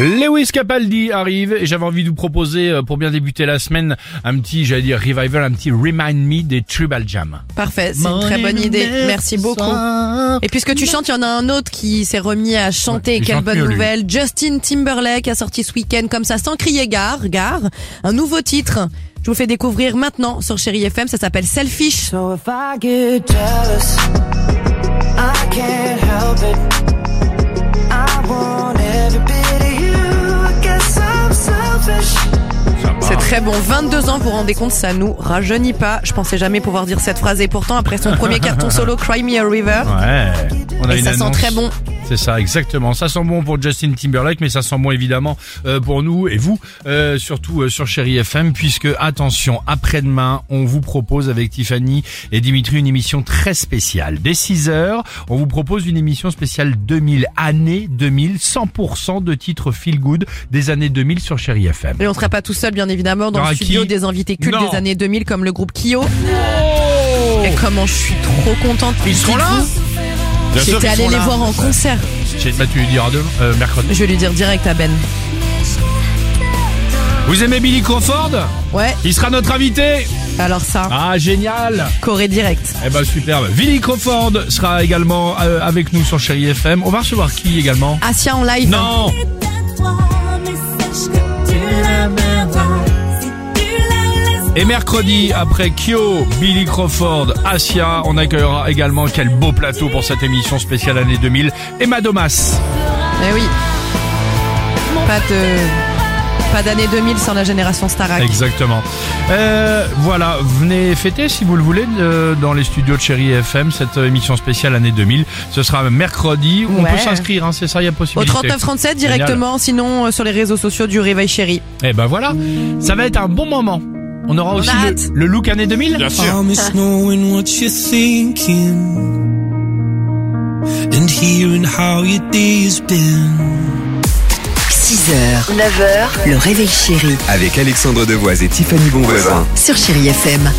Lewis Capaldi arrive et j'avais envie de vous proposer euh, pour bien débuter la semaine un petit, j'allais dire revival, un petit remind me des Tribal Jam. Parfait, c'est une très bonne idée. Merci beaucoup. Et puisque tu chantes, il y en a un autre qui s'est remis à chanter. Ouais, Quelle bonne mieux, lui. nouvelle. Justin Timberlake a sorti ce week-end comme ça, sans crier gare, gare. Un nouveau titre. Je vous fais découvrir maintenant sur Chéri FM. Ça s'appelle Selfish. So if I get jealous, I can't help it. Très bon. 22 ans, vous vous rendez compte, ça nous rajeunit pas. Je pensais jamais pouvoir dire cette phrase. Et pourtant, après son premier carton solo, Cry Me a River, Ouais, on a et une ça sent très bon. C'est ça, exactement. Ça sent bon pour Justin Timberlake, mais ça sent bon évidemment euh, pour nous et vous, euh, surtout euh, sur Chéri FM, puisque attention, après-demain, on vous propose avec Tiffany et Dimitri une émission très spéciale. Dès 6 heures, on vous propose une émission spéciale 2000, année 2000, 100% de titres feel good des années 2000 sur Chéri FM. Et on sera pas tout seul, bien évidemment, dans le studio qui des invités cultes Non. des années 2000, comme le groupe Kyo. Oh Et comment je suis trop contente. Ils seront là J'étais sont les là. voir en concert. J'ai- Bah, tu lui diras demain, euh, mercredi. Je vais lui dire direct à Ben. Vous aimez Billy Crawford? Ouais, Il sera notre invité alors ça, Ah, génial Corée direct. Eh ben superbe. Billy Crawford sera également euh, avec nous sur Chéri FM. On va recevoir qui également? Asia en live. Non Et mercredi, après Kyo, Billy Crawford, Asia, on accueillera également quel beau plateau pour cette émission spéciale année 2000, Emma Domas. Eh oui. Pas de. Pas d'année 2000 sans la génération Starac. Exactement. Euh, voilà, venez fêter si vous le voulez euh, dans les studios de Chéri FM cette euh, émission spéciale année 2000. Ce sera mercredi. On Ouais. peut s'inscrire, hein, c'est ça, il y a Au possibilité. 3937 directement, sinon euh, sur les réseaux sociaux du Réveil Chéri. Eh ben voilà, ça va être un bon moment. On aura aussi le, look année 2000 Bien I miss knowing what you're thinking and hearing how your day has been. 6h, 9h, le réveil chéri Avec Alexandre Devoise et Tiffany Bonvoisin. sur Chérie FM.